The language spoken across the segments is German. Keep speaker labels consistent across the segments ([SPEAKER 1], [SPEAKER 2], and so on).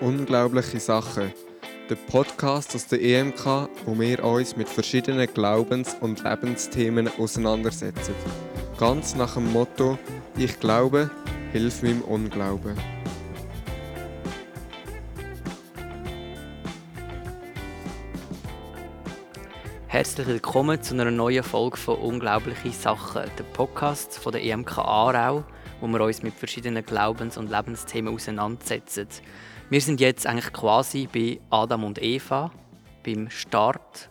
[SPEAKER 1] Unglaubliche Sachen. Der Podcast aus der EMK, wo wir uns mit verschiedenen Glaubens- und Lebensthemen auseinandersetzen. Ganz nach dem Motto: Ich glaube, hilf meinem Unglauben.
[SPEAKER 2] Herzlich willkommen zu einer neuen Folge von Unglaubliche Sachen, der Podcast von der EMK Aarau, wo wir uns mit verschiedenen Glaubens- und Lebensthemen auseinandersetzen. Wir sind jetzt eigentlich quasi bei Adam und Eva, beim Start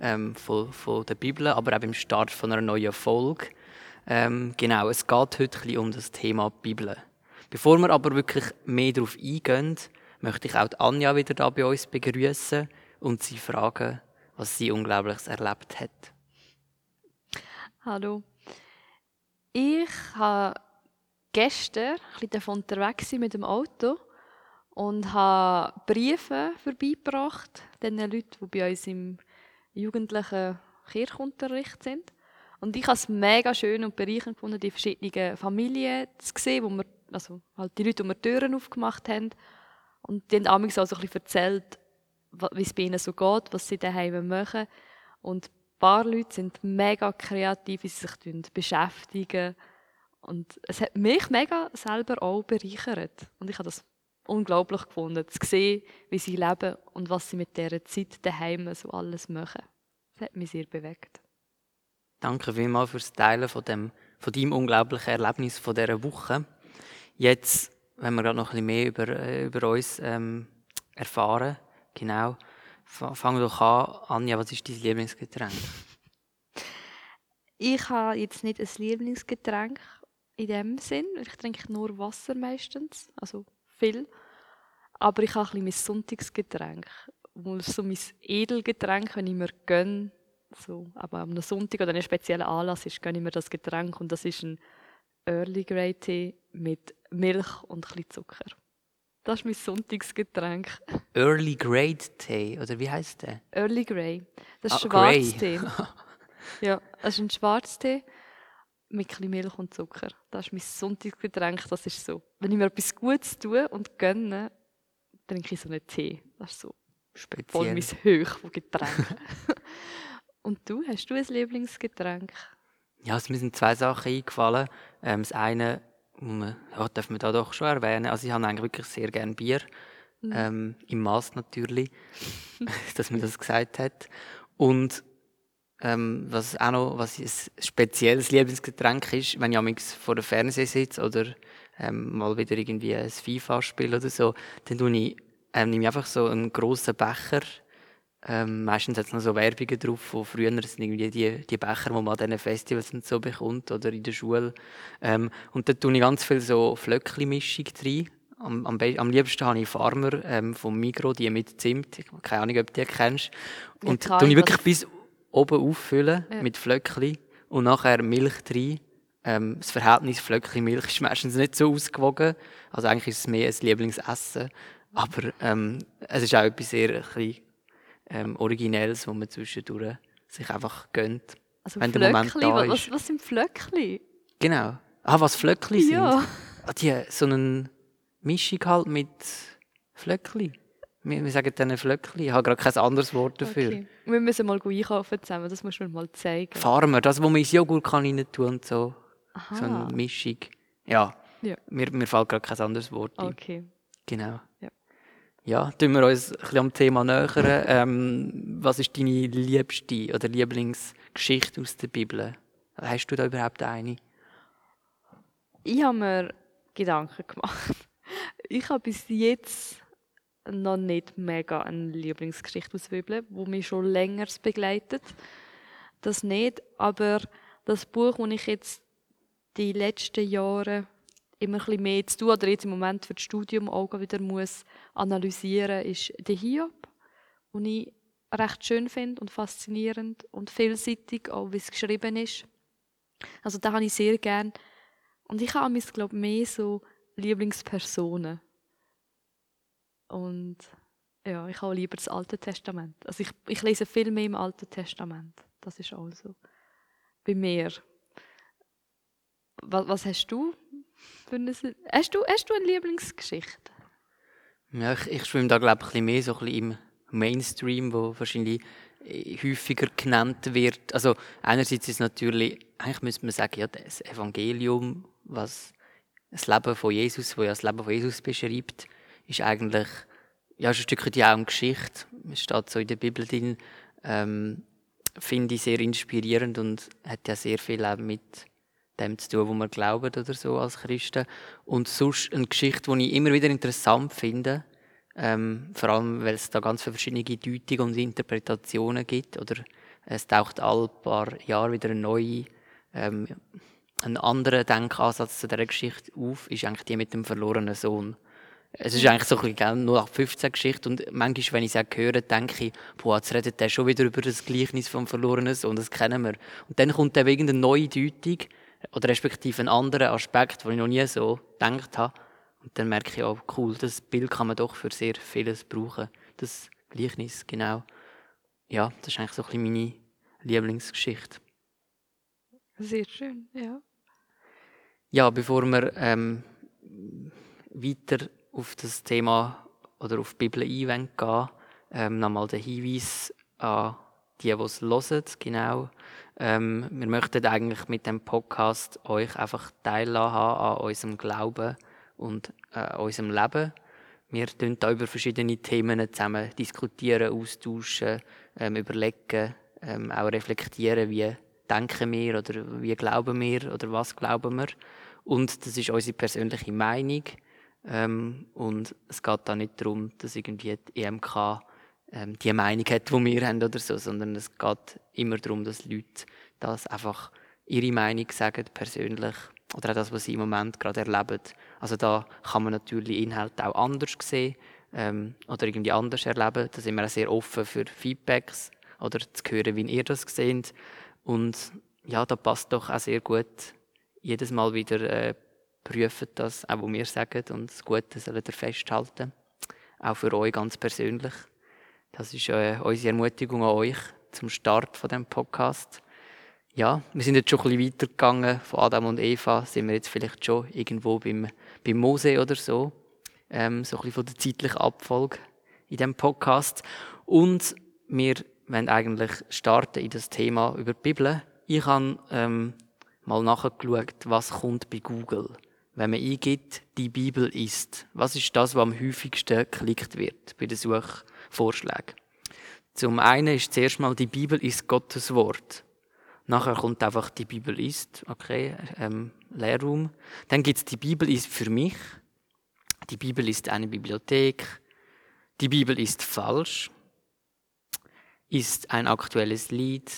[SPEAKER 2] ähm, von, von der Bibel, aber auch beim Start von einer neuen Folge. Ähm, genau, es geht heute um das Thema Bibel. Bevor wir aber wirklich mehr darauf eingehen, möchte ich auch Anja wieder da bei uns begrüßen und sie fragen, was sie Unglaubliches erlebt hat.
[SPEAKER 3] Hallo. Ich habe gestern ein bisschen unterwegs mit dem Auto und habe Briefe vorbeigebracht, den Leuten, die bei uns im jugendlichen Kirchunterricht sind. Und ich habe es mega schön und bereichernd gefunden, die verschiedenen Familien zu sehen, wo wir, also halt die Leute, die wir Türen aufgemacht haben. Und die haben auch so ein bisschen erzählt, wie es bei ihnen so geht, was sie daheim machen. Und ein paar Leute sind mega kreativ, wie sie sich beschäftigen. Und es hat mich mega selber auch bereichert. Und ich habe das unglaublich gefunden, zu sehen, wie sie leben und was sie mit dieser Zeit daheim so alles machen. Das hat mich sehr bewegt.
[SPEAKER 2] Danke vielmals fürs Teilen von, dem, von deinem unglaublichen Erlebnis von dieser Woche. Jetzt, wenn wir gerade noch ein bisschen mehr über, äh, über uns ähm, erfahren, genau, fang doch an. Anja, was ist dein Lieblingsgetränk?
[SPEAKER 3] Ich habe jetzt nicht ein Lieblingsgetränk in dem Sinn. Ich trinke nur Wasser meistens, also viel. Aber ich habe ein bisschen mein Sonntagsgetränk. So mein Edelgetränk, wenn ich mir gönne, so, aber am Sonntag oder einem speziellen Anlass ist, gönne ich mir das Getränk und das ist ein Early Grey Tee mit Milch und ein bisschen Zucker. Das ist mein Sonntagsgetränk.
[SPEAKER 2] Early Grey Tee, oder wie heißt der?
[SPEAKER 3] Early Grey. Das ist
[SPEAKER 2] ah,
[SPEAKER 3] Schwarztee. ja, das ist ein Schwarztee mit Milch und Zucker. Das ist mein Sonntagsgetränk. Das ist so. Wenn ich mir etwas Gutes tue und gönne, trinke ich so einen Tee. Das ist so
[SPEAKER 2] Speziell.
[SPEAKER 3] voll mein Höch von Getränken. und du, hast du ein Lieblingsgetränk?
[SPEAKER 2] Ja, also mir sind zwei Sachen eingefallen. Ähm, das eine, ja, darf man da doch schon erwähnen. Also ich habe eigentlich wirklich sehr gerne Bier. Mhm. Ähm, Im Maß natürlich, dass man das gesagt hat. Und ähm, was auch noch was ein spezielles Lieblingsgetränk ist, wenn ich vor dem Fernseher sitze oder ähm, mal wieder irgendwie ein FIFA spiele oder so, dann tue ich, ähm, nehme ich einfach so einen grossen Becher. Ähm, meistens hat es noch so Werbungen drauf von früher, sind irgendwie die, die Becher, die man an diesen Festivals und so bekommt oder in der Schule. Ähm, und da tue ich ganz viel so Flöckli-Mischung rein. Am, am, am, liebsten habe ich Farmer ähm, vom Migro, die mit Zimt. Keine Ahnung, ob du die kennst. Und ja, tue ich wirklich bis oben auffüllen ja. mit Flöckchen und nachher Milch rein. Ähm, das Verhältnis Flöckchen-Milch ist meistens nicht so ausgewogen. Also eigentlich ist es mehr ein Lieblingsessen. Aber ähm, es ist auch etwas sehr ein bisschen, ähm, Originelles, wo man zwischendurch sich einfach gönnt.
[SPEAKER 3] Also wenn der Moment da ist. Was, was sind Flöckchen?
[SPEAKER 2] Genau. Ah, was Flöckchen sind? Ja. Ah, die, so eine Mischung halt mit Flöckchen. Wir, wir sagen dann Flöckchen. Ich habe gerade kein anderes Wort dafür. Okay.
[SPEAKER 3] Wir müssen mal einkaufen zusammen, das musst du mir mal zeigen.
[SPEAKER 2] Farmer, das, wo man ins Joghurt kann rein tun und so. Aha. So eine Mischung. Ja, ja. Mir, mir fällt gerade kein anderes Wort
[SPEAKER 3] ein. Okay.
[SPEAKER 2] Genau. Ja, ja tun wir uns ein bisschen am Thema nähern. Ähm, was ist deine liebste oder Lieblingsgeschichte aus der Bibel? Hast du da überhaupt eine?
[SPEAKER 3] Ich habe mir Gedanken gemacht. Ich habe bis jetzt noch nicht mega eine Lieblingsgeschichte aus der mich schon länger begleitet. Das nicht, aber das Buch, das ich jetzt die letzten Jahre immer ein bisschen mehr zu tun oder jetzt im Moment für das Studium auch wieder muss analysieren, ist der Hiob, den ich recht schön finde und faszinierend und vielseitig, auch wie es geschrieben ist. Also da habe ich sehr gern. Und ich habe mich, glaube mehr so Lieblingspersonen. Und ja, ich habe lieber das Alte Testament. Also ich, ich lese viel mehr im Alten Testament. Das ist also bei mir. Was, was hast du eine, hast du, hast du eine Lieblingsgeschichte?
[SPEAKER 2] Ja, ich, ich schwimme da, glaube ich, ein bisschen mehr so ein bisschen im Mainstream, wo wahrscheinlich äh, häufiger genannt wird. Also einerseits ist natürlich, eigentlich müsste man sagen, ja, das Evangelium, was das Leben von Jesus, wo ja das Leben von Jesus beschreibt, ist eigentlich ja, ist ein Stück ja auch eine Geschichte. Es steht so in der Bibel drin. Ähm, finde ich sehr inspirierend und hat ja sehr viel auch mit dem zu tun, wo wir glauben oder so als Christen. Und sonst eine Geschichte, die ich immer wieder interessant finde, ähm, vor allem, weil es da ganz viele verschiedene Deutungen und Interpretationen gibt oder es taucht alle paar Jahre wieder eine neue, ähm, ein anderer Denkansatz zu dieser Geschichte auf, ist eigentlich die mit dem verlorenen Sohn. Es ist eigentlich so ein bisschen nur 15 Geschichte und manchmal, wenn ich es höre, denke ich, boah, jetzt redet der schon wieder über das Gleichnis vom verlorenen Sohn, das kennen wir. Und dann kommt dann irgendeine neue Deutung oder respektive einen anderen Aspekt, den ich noch nie so gedacht habe. Und dann merke ich, oh cool, das Bild kann man doch für sehr vieles brauchen. Das Gleichnis, genau. Ja, das ist eigentlich so ein bisschen meine Lieblingsgeschichte.
[SPEAKER 3] Sehr schön, ja.
[SPEAKER 2] Ja, bevor wir ähm, weiter auf das Thema oder auf die Bibel eingehen, ähm, nochmal der Hinweis an die, die es hören, genau. Ähm, wir möchten eigentlich mit dem Podcast euch einfach teilhaben an unserem Glauben und äh, unserem Leben. Wir diskutieren da über verschiedene Themen zusammen diskutieren, austauschen, ähm, überlegen, ähm, auch reflektieren, wie denken wir oder wie glauben wir oder was glauben wir. Und das ist unsere persönliche Meinung. Ähm, und es geht da nicht darum, dass irgendwie die EMK ähm, die Meinung hat, die wir haben oder so, sondern es geht immer darum, dass Leute das einfach ihre Meinung sagen, persönlich, oder auch das, was sie im Moment gerade erleben. Also da kann man natürlich Inhalte auch anders sehen ähm, oder irgendwie anders erleben. Da sind wir auch sehr offen für Feedbacks oder zu hören, wie ihr das seht. Und ja, da passt doch auch sehr gut jedes Mal wieder äh, prüfen das, auch was wir sagen, und das Gute sollen ihr festhalten. Auch für euch ganz persönlich. Das ist äh, unsere Ermutigung an euch zum Start von dem Podcast. Ja, wir sind jetzt schon ein bisschen weitergegangen. Von Adam und Eva sind wir jetzt vielleicht schon irgendwo beim, beim Mose oder so. Ähm, so ein bisschen von der zeitlichen Abfolge in dem Podcast. Und wir wollen eigentlich starten in das Thema über die Bibel. Ich habe ähm, mal nachgeschaut, was kommt bei Google wenn man eingibt, die Bibel ist. Was ist das, was am häufigsten geklickt wird bei den Suchvorschlägen? Zum einen ist zuerst mal, die Bibel ist Gottes Wort. Nachher kommt einfach, die Bibel ist, okay, ähm, Lehrraum. Dann gibt es, die Bibel ist für mich. Die Bibel ist eine Bibliothek. Die Bibel ist falsch. Ist ein aktuelles Lied.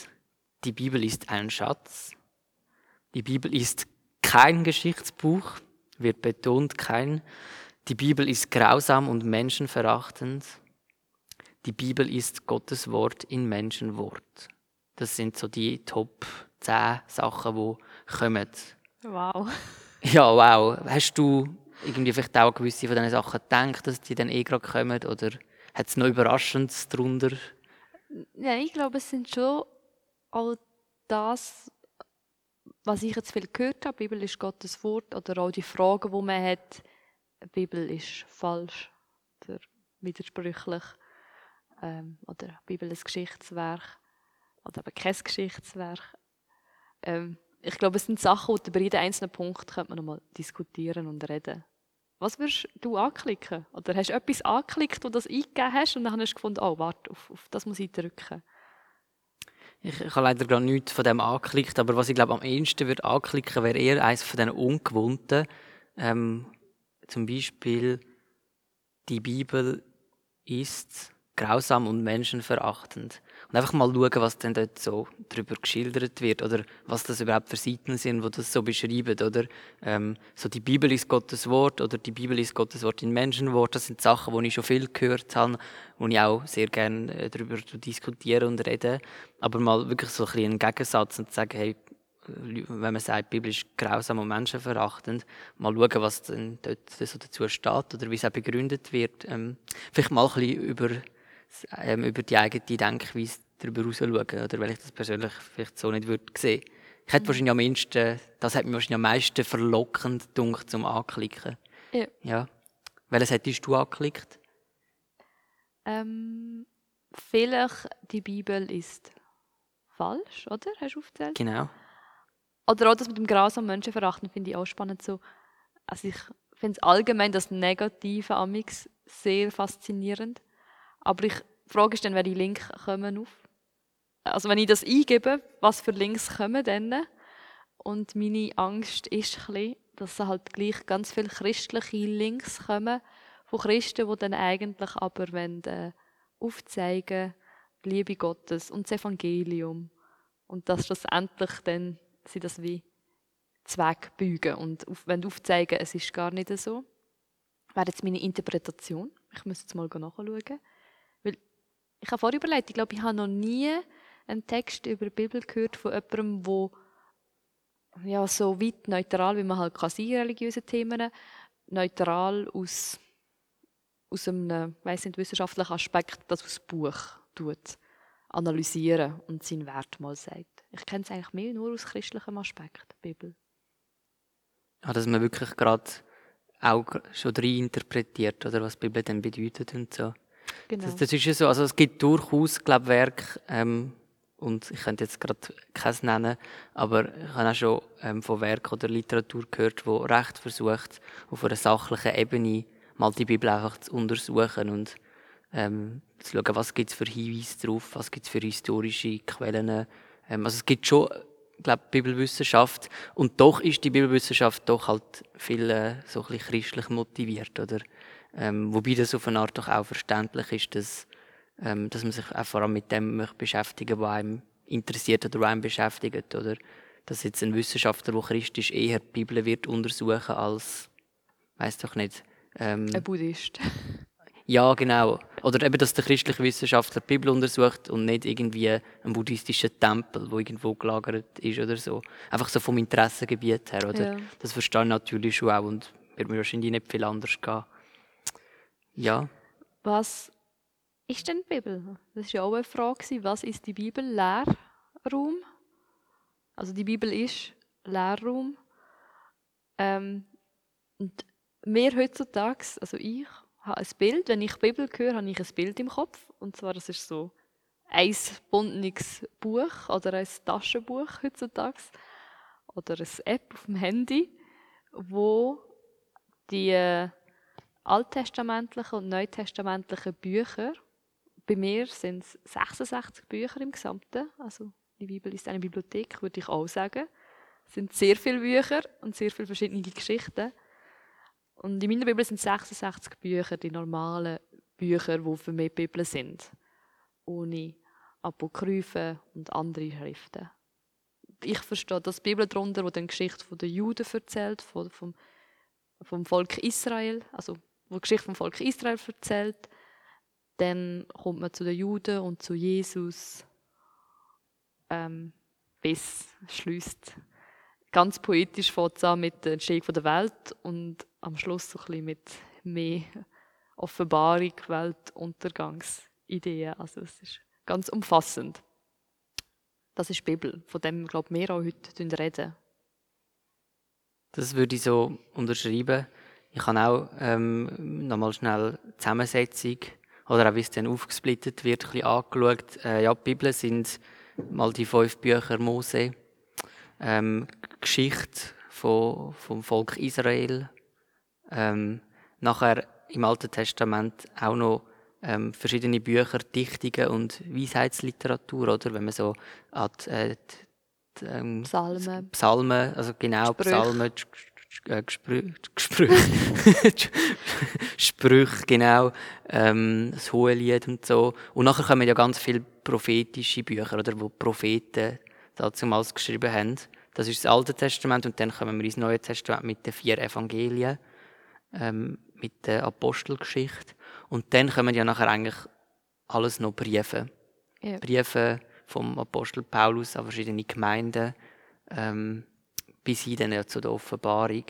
[SPEAKER 2] Die Bibel ist ein Schatz. Die Bibel ist kein Geschichtsbuch, wird betont, kein. Die Bibel ist grausam und menschenverachtend. Die Bibel ist Gottes Wort in Menschenwort. Das sind so die Top 10 Sachen, die kommen.
[SPEAKER 3] Wow.
[SPEAKER 2] Ja, wow. Hast du irgendwie vielleicht auch gewisse von diesen Sachen gedacht, dass die dann eh gerade kommen? Oder hat es noch Überraschendes darunter?
[SPEAKER 3] Ja, ich glaube, es sind schon all das, was ich jetzt viel gehört habe, Bibel ist Gottes Wort, oder auch die Fragen, die man hat, Bibel ist falsch oder widersprüchlich, ähm, oder Bibel ist Geschichtswerk, oder aber kein Geschichtswerk. Ähm, ich glaube, es sind Sachen, die bei jedem einzelnen Punkt könnte man nochmal diskutieren und reden. Was würdest du anklicken? Oder hast du etwas angeklickt, wo du das eingegeben hast und dann hast du gefunden, oh, warte, auf, auf das muss ich drücken?
[SPEAKER 2] Ich, ich habe leider gerade nichts von dem angeklickt, aber was ich glaube am ehesten würde anklicken, wäre eher eines von diesen ungewohnten. Ähm, zum Beispiel, die Bibel ist grausam und menschenverachtend. Und einfach mal schauen, was denn dort so darüber geschildert wird oder was das überhaupt für Seiten sind, wo das so beschreiben, oder? Ähm, so die Bibel ist Gottes Wort oder die Bibel ist Gottes Wort in Menschenwort. Das sind Sachen, die ich schon viel gehört habe, wo ich auch sehr gerne äh, darüber diskutiere und rede. Aber mal wirklich so ein bisschen einen Gegensatz und sagen, hey, wenn man sagt, die Bibel ist grausam und menschenverachtend, mal schauen, was denn dort so dazu steht oder wie es auch begründet wird. Ähm, vielleicht mal ein bisschen über ähm, über die eigene Denkweise darüber hinaus schauen, oder weil ich das persönlich vielleicht so nicht würde sehen. Ich hätte wahrscheinlich am meisten, das hat mich wahrscheinlich am meisten verlockend dunkt zum Anklicken.
[SPEAKER 3] Ja.
[SPEAKER 2] ja. Welches hättest du angeklickt?
[SPEAKER 3] Ähm, vielleicht die Bibel ist falsch, oder? Hast du aufgezählt?
[SPEAKER 2] Genau.
[SPEAKER 3] Oder auch das mit dem grausamen Menschenverachten finde ich auch spannend. So. Also ich finde es allgemein das Negative Amix sehr faszinierend. Aber ich Frage ist dann, welche Links kommen auf. Also wenn ich das eingebe, was für Links kommen dann? Und meine Angst ist ein bisschen, dass halt gleich ganz viele christliche Links kommen von Christen, die dann eigentlich aber wollen, äh, aufzeigen die Liebe Gottes und das Evangelium. Und dass schlussendlich dann sie das wie Zweck beugen und auf, wenn aufzeigen, es ist gar nicht so. Wäre jetzt meine Interpretation. Ich muss jetzt mal nachschauen. Ich habe vorher überlegt, ich glaube, ich habe noch nie einen Text über die Bibel gehört von jemandem, der ja, so weit neutral, wie man halt kann sein, religiöse Themen, neutral aus, aus einem, weiss nicht, wissenschaftlichen Aspekt das aus Buch tut, analysieren und seinen Wert mal sagt. Ich kenne es eigentlich mehr nur aus christlichem Aspekt, die Bibel.
[SPEAKER 2] Ja, dass man wirklich gerade auch schon rein interpretiert, oder was die Bibel dann bedeutet und so. Genau. Das, das ist ja so, also es gibt durchaus, glaube Werke, ähm, und ich könnte jetzt gerade keins nennen, aber ich habe auch schon ähm, von Werk oder Literatur gehört, wo recht versucht, auf einer sachlichen Ebene mal die Bibel einfach zu untersuchen und ähm, zu schauen, was gibt es für Hinweise drauf, was gibt es für historische Quellen. Ähm, also es gibt schon, glaube Bibelwissenschaft und doch ist die Bibelwissenschaft doch halt viel äh, so ein bisschen christlich motiviert, oder? Ähm, wobei das auf eine Art doch auch verständlich ist, dass ähm, dass man sich auch vor allem mit dem möchte beschäftigen was einem interessiert oder was einem beschäftigt. Oder dass jetzt ein Wissenschaftler, der christlich eher die Bibel wird untersuchen als, weiß doch nicht.
[SPEAKER 3] Ähm, ein Buddhist.
[SPEAKER 2] Ja, genau. Oder eben, dass der christliche Wissenschaftler die Bibel untersucht und nicht irgendwie einen buddhistischen Tempel, wo irgendwo gelagert ist oder so. Einfach so vom Interessengebiet her, oder? Ja. Das verstehe ich natürlich schon auch und wird mir wahrscheinlich nicht viel anders gehen. Ja.
[SPEAKER 3] Was ist denn die Bibel? Das war ja auch eine Frage. Was ist die Bibel? Lehrraum? Also die Bibel ist Lehrraum. Ähm, und wir heutzutage, also ich, habe ein Bild. Wenn ich Bibel höre, habe ich ein Bild im Kopf. Und zwar, das ist so ein buntes Buch oder ein Taschenbuch heutzutage. Oder eine App auf dem Handy, wo die äh, alttestamentlichen und neutestamentlichen Bücher bei mir sind es 66 Bücher im Gesamten. Also die Bibel ist eine Bibliothek, würde ich auch sagen. Es sind sehr viele Bücher und sehr viele verschiedene Geschichten. Und in meiner Bibel sind 66 Bücher die normalen Bücher, die für mich Bibel sind. Ohne Apokryphen und andere Schriften. Ich verstehe das Bibel darunter, wo die Geschichte der Juden erzählt, vom, vom Volk Israel, also wo die Geschichte vom Volk Israel erzählt dann kommt man zu den Juden und zu Jesus, ähm, bis schließt. Ganz poetisch fängt an mit der Entstehung der Welt und am Schluss so ein bisschen mit mehr Offenbarung, Weltuntergangsideen. Also es ist ganz umfassend. Das ist die Bibel, von dem glaube wir auch heute reden.
[SPEAKER 2] Das würde ich so unterschreiben. Ich habe auch ähm, nochmal schnell Zusammensetzung oder auch wie es dann aufgesplittet wird, ein bisschen angeschaut. Äh, ja, die Bibel sind mal die fünf Bücher Mose, ähm, Geschichte von, vom Volk Israel, ähm, nachher im Alten Testament auch noch ähm, verschiedene Bücher, Dichtungen und Weisheitsliteratur, oder? Wenn man so an die, äh, die ähm,
[SPEAKER 3] Psalmen.
[SPEAKER 2] Psalmen, also genau, Sprüche. Psalmen, äh, Gespräche, Sprüche, genau, ähm, das Hohelied und so. Und nachher kommen ja ganz viele prophetische Bücher, oder, wo Propheten damals geschrieben haben. Das ist das Alte Testament und dann kommen wir ins Neue Testament mit den vier Evangelien, ähm, mit der Apostelgeschichte. Und dann kommen ja nachher eigentlich alles noch Briefe. Ja. Briefe vom Apostel Paulus an verschiedene Gemeinden. Ähm, bis hin dann ja zu der Offenbarung,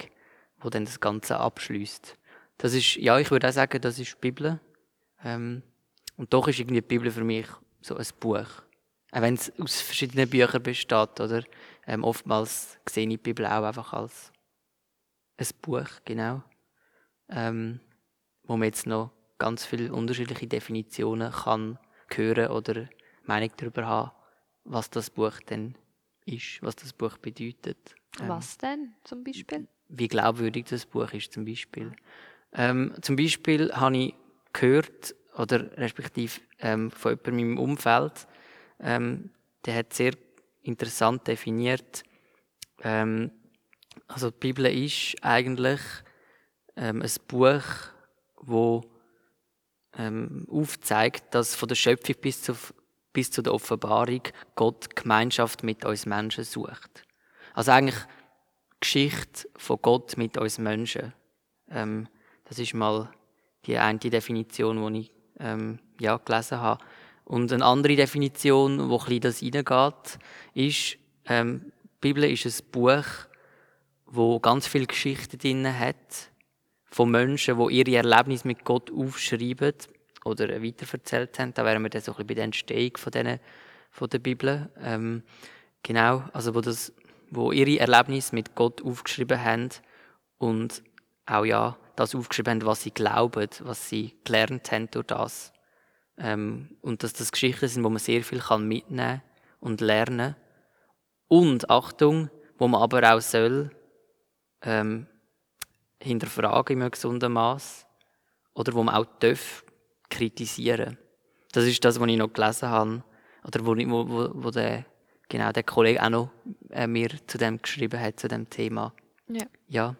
[SPEAKER 2] wo dann das Ganze abschließt. Das ist, ja, ich würde auch sagen, das ist die Bibel. Ähm, und doch ist irgendwie die Bibel für mich so ein Buch. Auch wenn es aus verschiedenen Büchern besteht, oder? Ähm, oftmals sehe ich die Bibel auch einfach als ein Buch, genau. Ähm, wo man jetzt noch ganz viele unterschiedliche Definitionen kann hören oder Meinung darüber haben, was das Buch denn ist, was das Buch bedeutet.
[SPEAKER 3] Ähm, was denn zum Beispiel?
[SPEAKER 2] Wie glaubwürdig das Buch ist zum Beispiel. Ähm, zum Beispiel habe ich gehört, oder respektive ähm, von jemandem in meinem Umfeld, ähm, der hat sehr interessant definiert, ähm, also die Bibel ist eigentlich ähm, ein Buch, wo ähm, aufzeigt, dass von der Schöpfung bis, zu, bis zu der Offenbarung Gott Gemeinschaft mit uns Menschen sucht. Also eigentlich Geschichte von Gott mit uns Menschen. Ähm, das ist mal die eine Definition, die ich ähm, ja, gelesen habe. Und eine andere Definition, wo ein das reingeht, ist, ähm, die Bibel ist ein Buch, wo ganz viele Geschichten drin hat, von Menschen, die ihre Erlebnisse mit Gott aufschreiben oder weiterverzählt haben. Da wären wir dann so ein bisschen bei der Entstehung von, denen, von der Bibel. Ähm, genau, also wo, das, wo ihre Erlebnisse mit Gott aufgeschrieben haben und auch ja, das aufgeschrieben haben, was sie glauben, was sie gelernt haben durch das. Ähm, und dass das Geschichten sind, wo man sehr viel kann mitnehmen und lernen. Und Achtung, wo man aber auch soll ähm, hinterfragen in einem gesunden Maß oder wo man auch darf kritisieren. Das ist das, was ich noch gelesen habe oder wo, wo, wo der, genau, der Kollege auch noch äh, mir zu dem geschrieben hat, zu dem Thema.
[SPEAKER 3] Ja.
[SPEAKER 2] ja.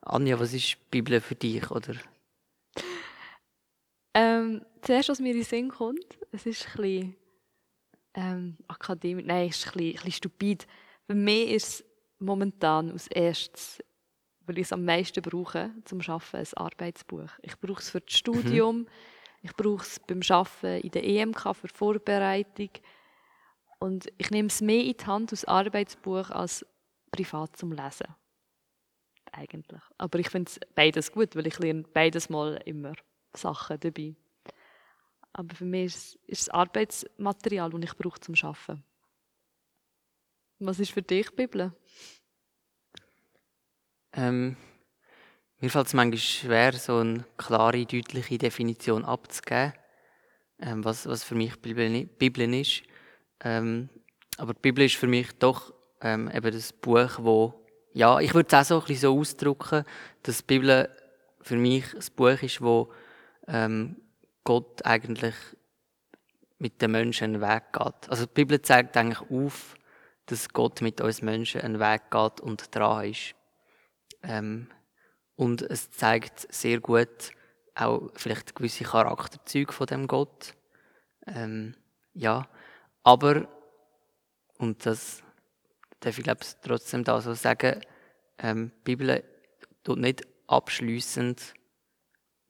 [SPEAKER 2] Anja, was ist die Bibel für dich, oder?
[SPEAKER 3] Ähm, zuerst, was mir in den Sinn kommt, es ist ein bisschen ähm, akademisch, nein, es ist ein bisschen, ein bisschen stupid. Für mich ist es momentan als erstes, weil ich es am meisten brauche zum Arbeiten, ein Arbeitsbuch. Ich brauche es für das Studium, mhm. ich brauche es beim Arbeiten in der EMK für Vorbereitung. Und ich nehme es mehr in die Hand als Arbeitsbuch als privat zum Lesen. Eigentlich. Aber ich finde es beides gut, weil ich lerne beides mal immer Sachen dabei. Aber für mich ist es, Arbeitsmaterial, das ich brauche zum Arbeiten. Was ist für dich Bibel?
[SPEAKER 2] Ähm, mir fällt es manchmal schwer, so eine klare, deutliche Definition abzugeben, ähm, was, was für mich Bibel, Bibel ist. Ähm, aber die Bibel ist für mich doch ähm, eben das Buch, wo ja, ich würde es auch so ein bisschen so ausdrücken, dass die Bibel für mich ein Buch ist, wo ähm, Gott eigentlich mit den Menschen einen Weg geht. Also die Bibel zeigt eigentlich auf, dass Gott mit uns Menschen einen Weg geht und dran ist. Ähm, und es zeigt sehr gut auch vielleicht gewisse Charakterzüge von dem Gott. Ähm, ja, aber, und das darf ich glaube trotzdem da so sagen, ähm, die Bibel tut nicht abschließend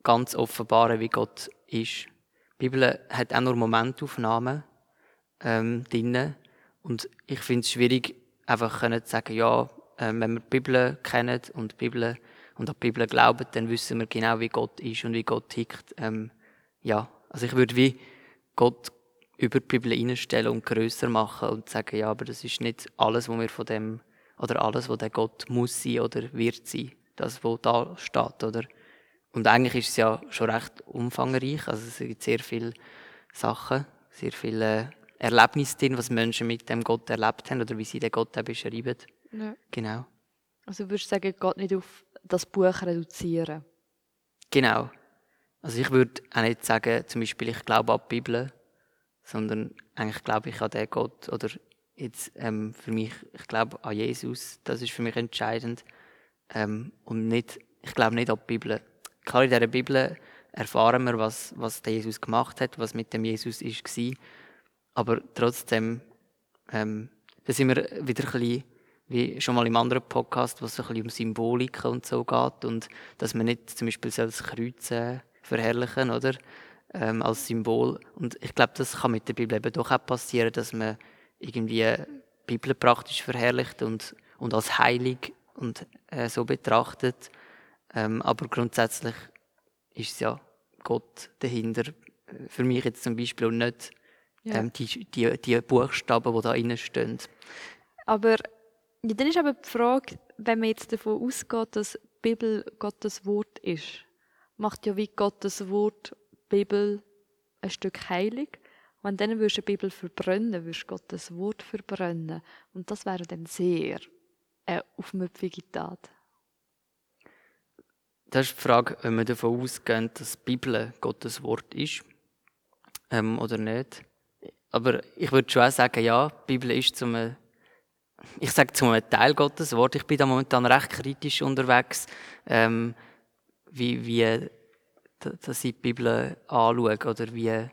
[SPEAKER 2] ganz offenbaren, wie Gott ist. Die Bibel hat auch nur Momentaufnahmen ähm, drin. Und ich finde es schwierig, einfach zu sagen, ja, äh, wenn wir die Bibel kennen und die Bibel und an die Bibel glauben, dann wissen wir genau, wie Gott ist und wie Gott tickt. Ähm, ja, also ich würde wie Gott über die Bibel einstellen und größer machen und sagen, ja, aber das ist nicht alles, was wir von dem oder alles, was der Gott muss sein oder wird sein, das, was da steht, oder? Und eigentlich ist es ja schon recht umfangreich. Also es gibt sehr viele Sachen, sehr viele Erlebnisse drin, was Menschen mit dem Gott erlebt haben oder wie sie den Gott auch beschreiben. Ja. Genau.
[SPEAKER 3] Also würdest du sagen, Gott nicht auf das Buch reduzieren?
[SPEAKER 2] Genau. Also ich würde auch nicht sagen, zum Beispiel, ich glaube an die Bibel, sondern eigentlich glaube ich an den Gott oder jetzt ähm, für mich, ich glaube an Jesus, das ist für mich entscheidend ähm, und nicht, ich glaube nicht an die Bibel Klar, in dieser Bibel erfahren wir, was, was der Jesus gemacht hat, was mit dem Jesus war. Aber trotzdem, ähm, da sind wir wieder ein bisschen, wie schon mal im anderen Podcast, wo es ein bisschen um Symbolik und so geht und dass man nicht zum Beispiel das Kreuz äh, verherrlichen, oder? Ähm, als Symbol. Und ich glaube, das kann mit der Bibel eben doch auch passieren, dass man irgendwie die Bibel praktisch verherrlicht und, und als heilig und äh, so betrachtet. Ähm, aber grundsätzlich ist es ja Gott dahinter. Für mich jetzt zum Beispiel und nicht ja. ähm, die, die, die Buchstaben, die da innen stehen.
[SPEAKER 3] Aber ja, dann ist aber die Frage, wenn man jetzt davon ausgeht, dass die Bibel Gottes Wort ist, macht ja wie Gottes Wort, Bibel, ein Stück heilig. Wenn dann würdest du die Bibel verbrennen, würdest du Gottes Wort verbrennen. Und das wäre dann sehr eine aufmüpfige Tat.
[SPEAKER 2] Das ist die Frage, wenn wir davon ausgehen, dass die Bibel Gottes Wort ist ähm, oder nicht. Aber ich würde schon sagen, ja, die Bibel ist zum, ich sage zum Teil Gottes Wort. Ich bin da momentan recht kritisch unterwegs, ähm, wie, wie dass ich die Bibel anschaue oder wie,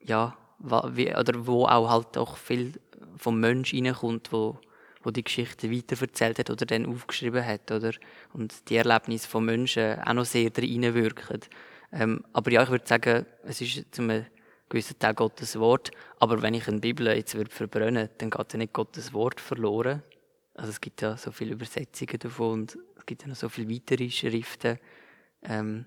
[SPEAKER 2] ja, wie, oder wo auch halt auch viel vom Mensch reinkommt, wo, wo die Geschichte weiterverzählt hat oder dann aufgeschrieben hat, oder? Und die Erlebnisse von Menschen auch noch sehr reinwirken. Ähm, aber ja, ich würde sagen, es ist zum gewissen Teil Gottes Wort. Aber wenn ich eine Bibel jetzt würde verbrennen dann geht ja nicht Gottes Wort verloren. Also es gibt ja so viele Übersetzungen davon und es gibt ja noch so viele weitere Schriften. Ähm,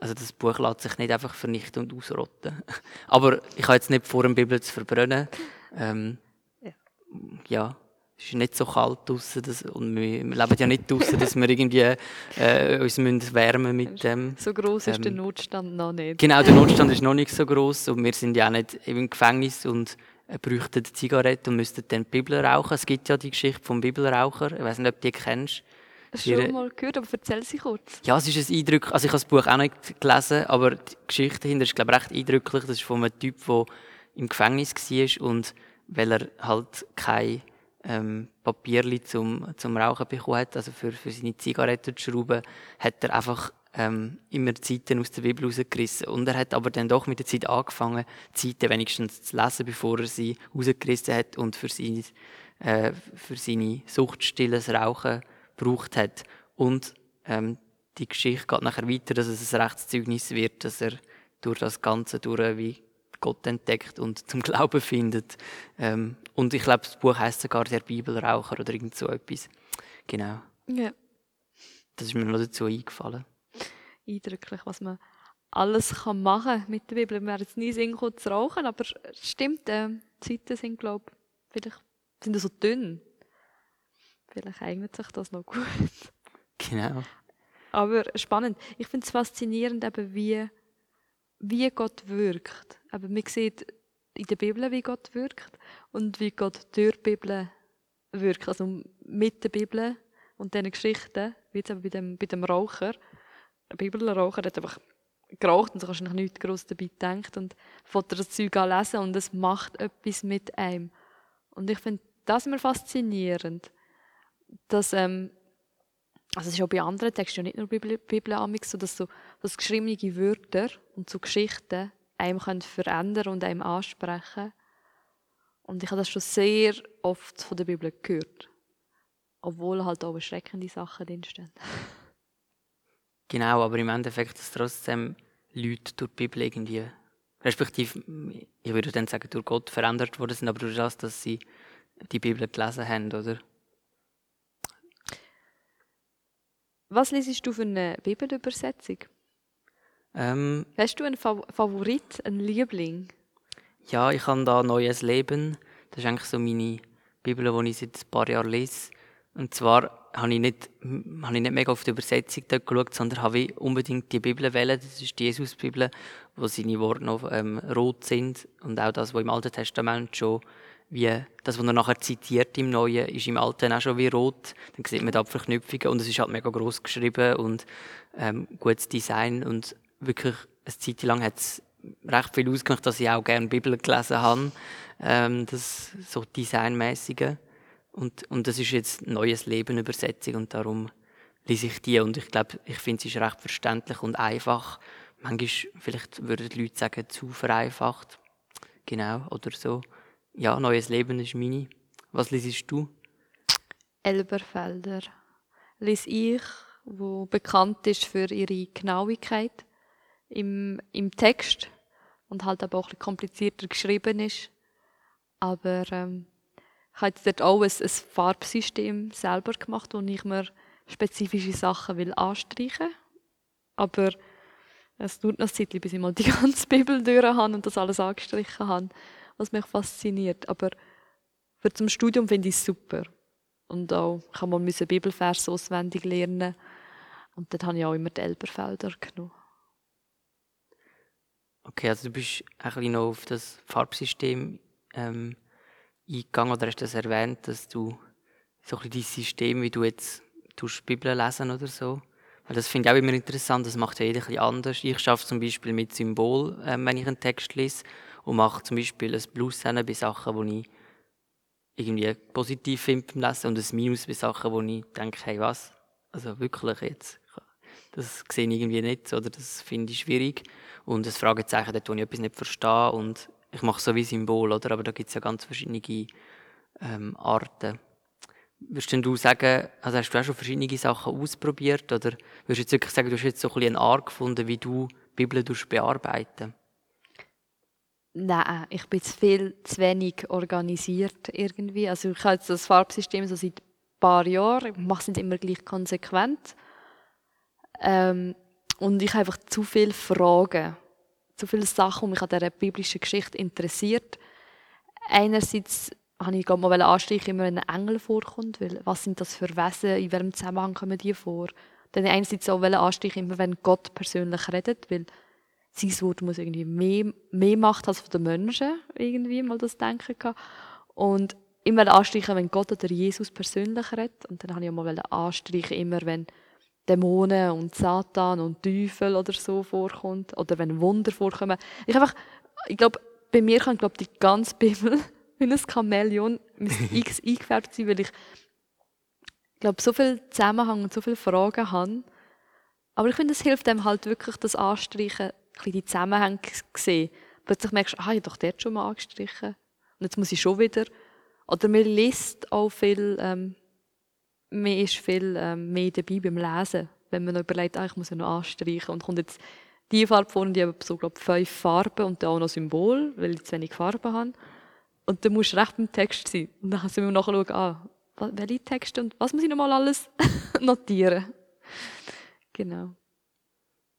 [SPEAKER 2] also das Buch lässt sich nicht einfach vernichten und ausrotten. Aber ich habe jetzt nicht vor, eine Bibel zu verbrennen. Ähm, ja. ja. Es ist nicht so kalt draußen und wir, wir leben ja nicht draußen, dass wir irgendwie äh, uns müssen wärmen mit dem.
[SPEAKER 3] So groß ist ähm, der Notstand noch nicht.
[SPEAKER 2] Genau, der Notstand ist noch nicht so groß und wir sind ja auch nicht im Gefängnis und äh, bräuchten Zigaretten und müssten dann die Bibel rauchen. Es gibt ja die Geschichte vom Bibelraucher. Ich weiß nicht, ob du die kennst.
[SPEAKER 3] Hast du schon mal gehört, aber erzähl sie kurz.
[SPEAKER 2] Ja, es ist ein Eindruck. Also ich habe das Buch auch nicht gelesen, aber die Geschichte dahinter ist glaube ich recht eindrücklich. Das ist von einem Typ, der im Gefängnis war und weil er halt kein ähm, Papierli zum, zum Rauchen bekommen hat, also für, für seine Zigaretten zu schrauben, hat er einfach ähm, immer Zeiten aus der Bibel rausgerissen. Und er hat aber dann doch mit der Zeit angefangen, Zeiten wenigstens zu lesen, bevor er sie rausgerissen hat und für, seine, äh, für seine suchtstilles Rauchen gebraucht hat. Und ähm, die Geschichte geht nachher weiter, dass es ein Rechtszeugnis wird, dass er durch das Ganze durch wie Gott entdeckt und zum Glauben findet. Ähm, und ich glaube, das Buch heißt sogar der Bibelraucher oder irgend so etwas. Genau.
[SPEAKER 3] Ja.
[SPEAKER 2] Das ist mir noch dazu eingefallen.
[SPEAKER 3] Eindrücklich, was man alles kann machen mit der Bibel. Wir werden jetzt nie singen zu rauchen, aber es stimmt, äh, die Zeiten sind, glaube ich, vielleicht sind so dünn. Vielleicht eignet sich das noch gut.
[SPEAKER 2] Genau.
[SPEAKER 3] Aber spannend. Ich finde es faszinierend, eben wie, wie Gott wirkt. Aber man sieht in der Bibel, wie Gott wirkt und wie Gott durch die Bibel wirkt. Also mit der Bibel und diesen Geschichten, wie jetzt eben bei dem, bei dem Raucher. Der Bibelraucher hat einfach geraucht und so kannst du nichts groß dabei denkt und fängt das Zeug lesen und es macht etwas mit einem. Und ich finde das immer faszinierend dass, ähm, also es ist auch bei anderen Texten, nicht nur Bibel, Bibel so, dass so dass geschriebene Wörter und so Geschichten einem können verändern und einem ansprechen. Und ich habe das schon sehr oft von der Bibel gehört. Obwohl halt auch erschreckende Sachen drinstehen.
[SPEAKER 2] Genau, aber im Endeffekt, dass trotzdem Leute durch die Bibel irgendwie, respektive, ich würde dann sagen, durch Gott verändert worden sind, aber durch das, dass sie die Bibel gelesen haben, oder?
[SPEAKER 3] Was liest du für eine Bibelübersetzung?
[SPEAKER 2] Ähm,
[SPEAKER 3] Hast du einen Favorit, einen Liebling?
[SPEAKER 2] Ja, ich habe da Neues Leben. Das ist eigentlich so meine Bibel, die ich seit ein paar Jahren lese. Und zwar habe ich nicht, habe ich nicht mega auf die Übersetzung dort geschaut, sondern habe ich unbedingt die Bibel wählen. Das ist die Jesus-Bibel, wo seine Worte noch ähm, rot sind. Und auch das, was im Alten Testament schon wie das, was er nachher zitiert im Neuen, ist im Alten auch schon wie rot. Dann sieht man da Verknüpfungen und es ist halt mega groß geschrieben und ähm, gutes Design und wirklich eine Zeit lang hat es recht viel ausgemacht, dass ich auch gerne Bibel gelesen habe, ähm, das so designmäßige und und das ist jetzt neues Leben Übersetzung und darum lese ich die und ich glaube, ich finde sie ist recht verständlich und einfach. Manchmal vielleicht würden die Leute sagen zu vereinfacht, genau oder so ja, neues Leben ist meine. Was liest du?
[SPEAKER 3] Elberfelder. Lies ich, wo bekannt ist für ihre Genauigkeit im, im Text und halt aber auch ein bisschen komplizierter geschrieben ist. Aber ähm, ich habe jetzt dort auch ein, ein Farbsystem selber gemacht, wo ich mir spezifische Sachen will anstreichen Aber es dauert noch ein Zeit, bis ich mal die ganze Bibel durch habe und das alles angestrichen habe was mich fasziniert. Aber für zum Studium finde ich es super. Und auch kann man müssen Bibelvers auswendig lernen. Und dort habe ich auch immer die Elberfelder genommen.
[SPEAKER 2] Okay, also du bist ein bisschen noch auf das Farbsystem ähm, eingegangen oder hast das erwähnt, dass du so ein bisschen dein System, wie du jetzt tust Bibel lesen oder so. Weil das finde ich auch immer interessant, das macht ja jeder ein bisschen anders. Ich schaffe zum Beispiel mit Symbol, ähm, wenn ich einen Text lese und mache zum Beispiel ein Plus bei Sachen, die ich irgendwie positiv finde beim Lesen und ein Minus bei Sachen, wo ich denke, hey was, also wirklich jetzt, das sehe ich irgendwie nicht oder das finde ich schwierig und ein Fragezeichen dort, wo ich etwas nicht verstehe und ich mache so wie Symbol, oder? aber da gibt es ja ganz verschiedene ähm, Arten. Würdest du sagen, also hast du auch schon verschiedene Sachen ausprobiert oder würdest du jetzt wirklich sagen, du hast jetzt so ein bisschen eine Art gefunden, wie du die Bibel bearbeiten
[SPEAKER 3] Nein, ich bin zu viel zu wenig organisiert irgendwie. Also ich habe das Farbsystem so seit ein paar Jahren, ich mache es nicht immer gleich konsequent. Ähm, und ich habe einfach zu viele Fragen, zu viele Sachen, die mich an dieser biblischen Geschichte interessiert. Einerseits habe ich gerade mal anstreichen, immer ein Engel vorkommt, weil was sind das für Wesen, in welchem Zusammenhang kommen die vor? Dann einerseits auch anstreichen, immer wenn Gott persönlich redet, weil sein Wort muss irgendwie mehr, mehr Macht als von den Menschen, irgendwie mal das Denken gehabt. Und immer anstreichen, wenn Gott oder Jesus persönlich redet. Und dann habe ich auch mal anstreichen, immer wenn Dämonen und Satan und Teufel oder so vorkommt. Oder wenn Wunder vorkommen. Ich einfach, ich glaube, bei mir kann, glaube die ganze Bibel wie ein Chamäleon X eingefärbt sein, weil ich, glaube, so viel Zusammenhang und so viele Fragen habe. Aber ich finde, es hilft einem halt wirklich, das Anstreichen bisschen die Zusammenhänge gesehen. Plötzlich merkst du, ah, ich habe doch dort schon mal angestrichen. Und jetzt muss ich schon wieder. Oder man liest auch viel, ähm, man ist viel ähm, mehr dabei beim Lesen. Wenn man noch überlegt, ah, ich muss ja noch anstreichen. Und kommt jetzt die Farbe vor und die haben so, glaube fünf Farben und dann auch noch Symbol, weil ich zu wenig Farben habe. Und dann musst du recht beim Text sein. Und dann kannst du nachschauen, ah, welche Texte und was muss ich nochmal alles notieren. Genau.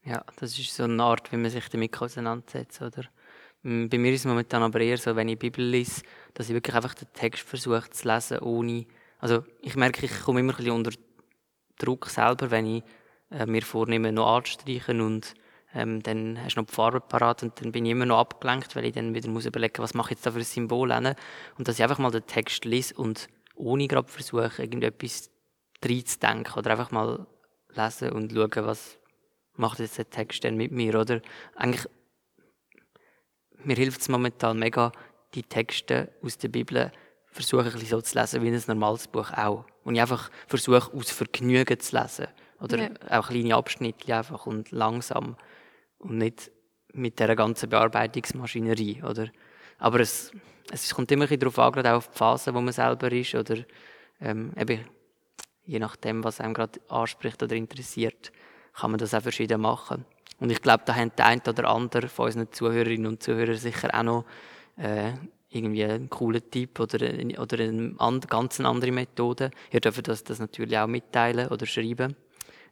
[SPEAKER 2] Ja, das ist so eine Art, wie man sich damit auseinandersetzt, oder? Mm, bei mir ist es momentan aber eher so, wenn ich Bibel lese, dass ich wirklich einfach den Text versuche zu lesen, ohne... Also ich merke, ich komme immer ein bisschen unter Druck selber, wenn ich äh, mir vornehme, noch anzustreichen und ähm, dann hast du noch die Farbe parat und dann bin ich immer noch abgelenkt, weil ich dann wieder muss überlegen, was mache ich jetzt da für ein Symbol hin? und dass ich einfach mal den Text lese und ohne gerade versuche, irgendetwas reinzudenken oder einfach mal lesen und schauen, was, macht jetzt der Text denn mit mir, oder? Eigentlich, mir hilft es momentan mega, die Texte aus der Bibel versuche ein bisschen so zu lesen wie ein normales Buch auch. Und ich einfach versuche, aus Vergnügen zu lesen. Oder ja. auch kleine Abschnitte einfach und langsam. Und nicht mit dieser ganzen Bearbeitungsmaschinerie, oder? Aber es, es kommt immer ein darauf an, gerade auch auf die Phase, wo man selber ist, oder ähm, eben, je nachdem, was einem gerade anspricht oder interessiert kann man das auch verschieden machen. Und ich glaube, da haben der eine oder andere von unseren Zuhörerinnen und Zuhörern sicher auch noch äh, irgendwie einen coolen Tipp oder, oder eine and, ganz andere Methode. Ihr dürft das, das natürlich auch mitteilen oder schreiben.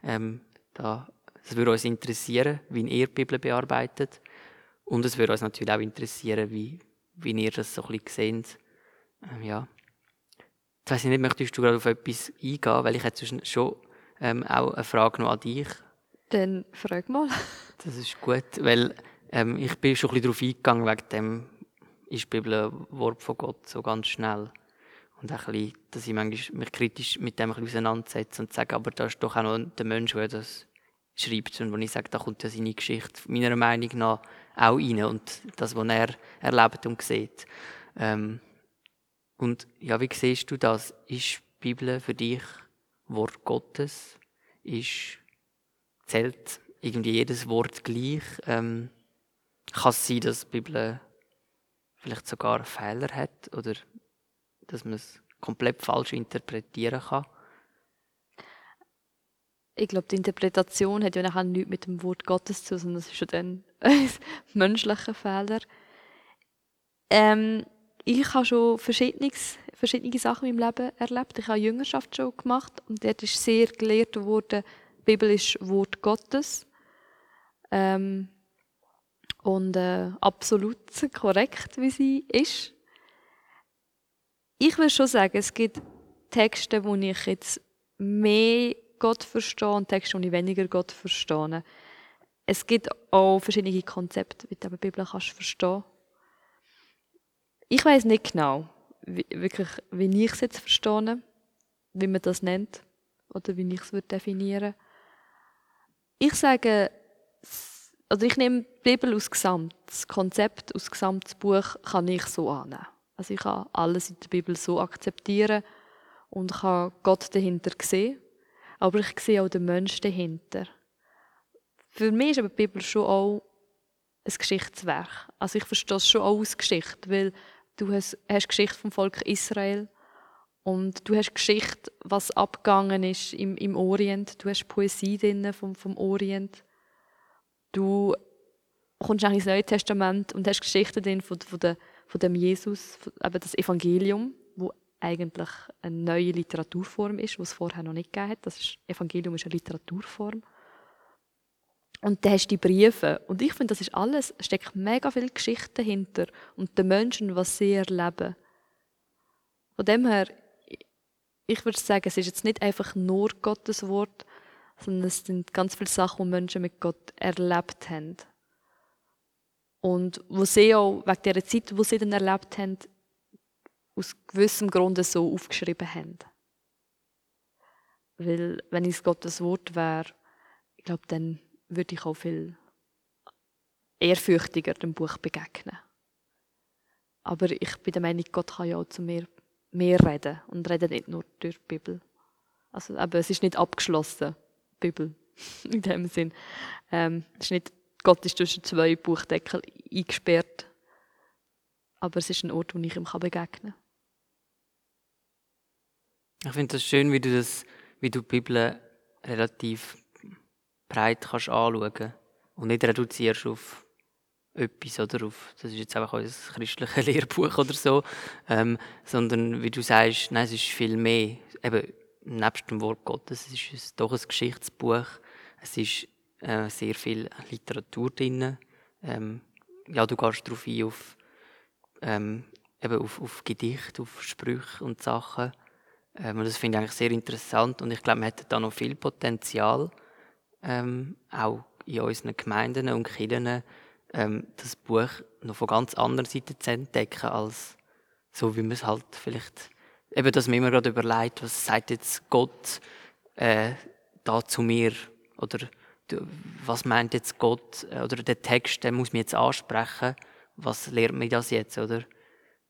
[SPEAKER 2] Ähm, da, das würde uns interessieren, wie ihr die Bibel bearbeitet. Und es würde uns natürlich auch interessieren, wie, wie ihr das so ein bisschen seht. Ähm, ja. Jetzt weiss ich nicht, möchtest du gerade auf etwas eingehen, weil ich hätte schon ähm, auch eine Frage noch an dich.
[SPEAKER 3] Dann frag mal.
[SPEAKER 2] Das ist gut, weil ähm, ich bin schon ein bisschen darauf eingegangen, wegen dem ist die Bibel ein Wort von Gott so ganz schnell. Und auch ein bisschen, dass ich manchmal mich kritisch mit dem ein bisschen auseinandersetze und sage, aber da ist doch auch noch der Mensch, der das schreibt. Und wenn ich sage, da kommt ja seine Geschichte meiner Meinung nach auch rein und das, was er erlebt und sieht. Ähm, und ja, wie siehst du das? Ist die Bibel für dich Wort Gottes? Ist zählt irgendwie jedes Wort gleich. Ähm, kann es sein, dass die Bibel vielleicht sogar Fehler hat oder dass man es komplett falsch interpretieren kann?
[SPEAKER 3] Ich glaube, die Interpretation hat ja nachher nichts mit dem Wort Gottes zu sondern es ist schon ein menschlicher Fehler. Ähm, ich habe schon verschiedenes, verschiedene Sachen in meinem Leben erlebt. Ich habe Jüngerschaft schon gemacht und dort ist sehr gelehrt worden, Bibel ist Wort Gottes. Ähm, und äh, absolut korrekt, wie sie ist. Ich würde schon sagen, es gibt Texte, wo ich jetzt mehr Gott verstehe und Texte, wo ich weniger Gott verstehe. es gibt auch verschiedene Konzepte, wie du die Bibel kannst verstehen Ich weiß nicht genau, wie, wirklich, wie ich es jetzt verstehe, wie man das nennt oder wie ich es definieren würde. Ich sage, also ich nehme die Bibel aus Gesamt, das Konzept aus gesamtes Buch kann ich so annehmen. Also ich kann alles in der Bibel so akzeptieren und kann Gott dahinter sehen, aber ich sehe auch den Menschen dahinter. Für mich ist aber die Bibel schon auch ein Geschichtswerk. Also ich verstehe es schon auch als Geschichte, weil du hast, hast Geschichte vom Volk Israel und du hast Geschichte, was abgegangen ist im, im Orient. Du hast Poesie drin vom, vom Orient. Du kommst eigentlich ins Neue Testament und hast Geschichten drin von, von, der, von dem Jesus, von, eben das Evangelium, wo eigentlich eine neue Literaturform ist, die es vorher noch nicht gegeben hat. Das ist, Evangelium ist eine Literaturform. Und dann hast du die Briefe. Und ich finde, das ist alles, steckt mega viel Geschichte dahinter. Und den Menschen, was sie erleben. Von dem her, ich würde sagen, es ist jetzt nicht einfach nur Gottes Wort, sondern es sind ganz viele Sachen, die Menschen mit Gott erlebt haben. Und wo sie auch, wegen dieser Zeit, wo sie dann erlebt haben, aus gewissem Grunde so aufgeschrieben haben. Weil, wenn es Gottes Wort wäre, ich glaube, dann würde ich auch viel ehrfürchtiger dem Buch begegnen. Aber ich bin der Meinung, Gott kann ja auch zu mir mehr reden und redet nicht nur durch die Bibel. Also, aber es ist nicht abgeschlossen, die Bibel, in dem Sinn. Ähm, es ist nicht, Gott ist zwischen zwei Buchdeckel eingesperrt, aber es ist ein Ort, wo ich ihm begegnen kann.
[SPEAKER 2] Ich finde das schön, wie du das, wie du die Bibel relativ breit kannst anschauen und nicht reduzierst auf etwas oder? Auf, das ist jetzt einfach unser christliches Lehrbuch oder so, ähm, sondern wie du sagst, nein, es ist viel mehr, eben nebst dem Wort Gottes, es ist doch ein Geschichtsbuch, es ist äh, sehr viel Literatur drin, ähm, ja, du gehst darauf ein, auf, ähm, eben auf, auf Gedichte, auf Sprüche und Sachen, ähm, das finde ich eigentlich sehr interessant. Und ich glaube, man hätte da noch viel Potenzial, ähm, auch in unseren Gemeinden und Kirchen, ähm, das Buch noch von ganz anderen Seiten zu entdecken, als so wie man es halt vielleicht, eben, dass man immer gerade überlegt, was sagt jetzt Gott äh, da zu mir oder was meint jetzt Gott äh, oder der Text, der muss mich jetzt ansprechen, was lehrt mir das jetzt, oder?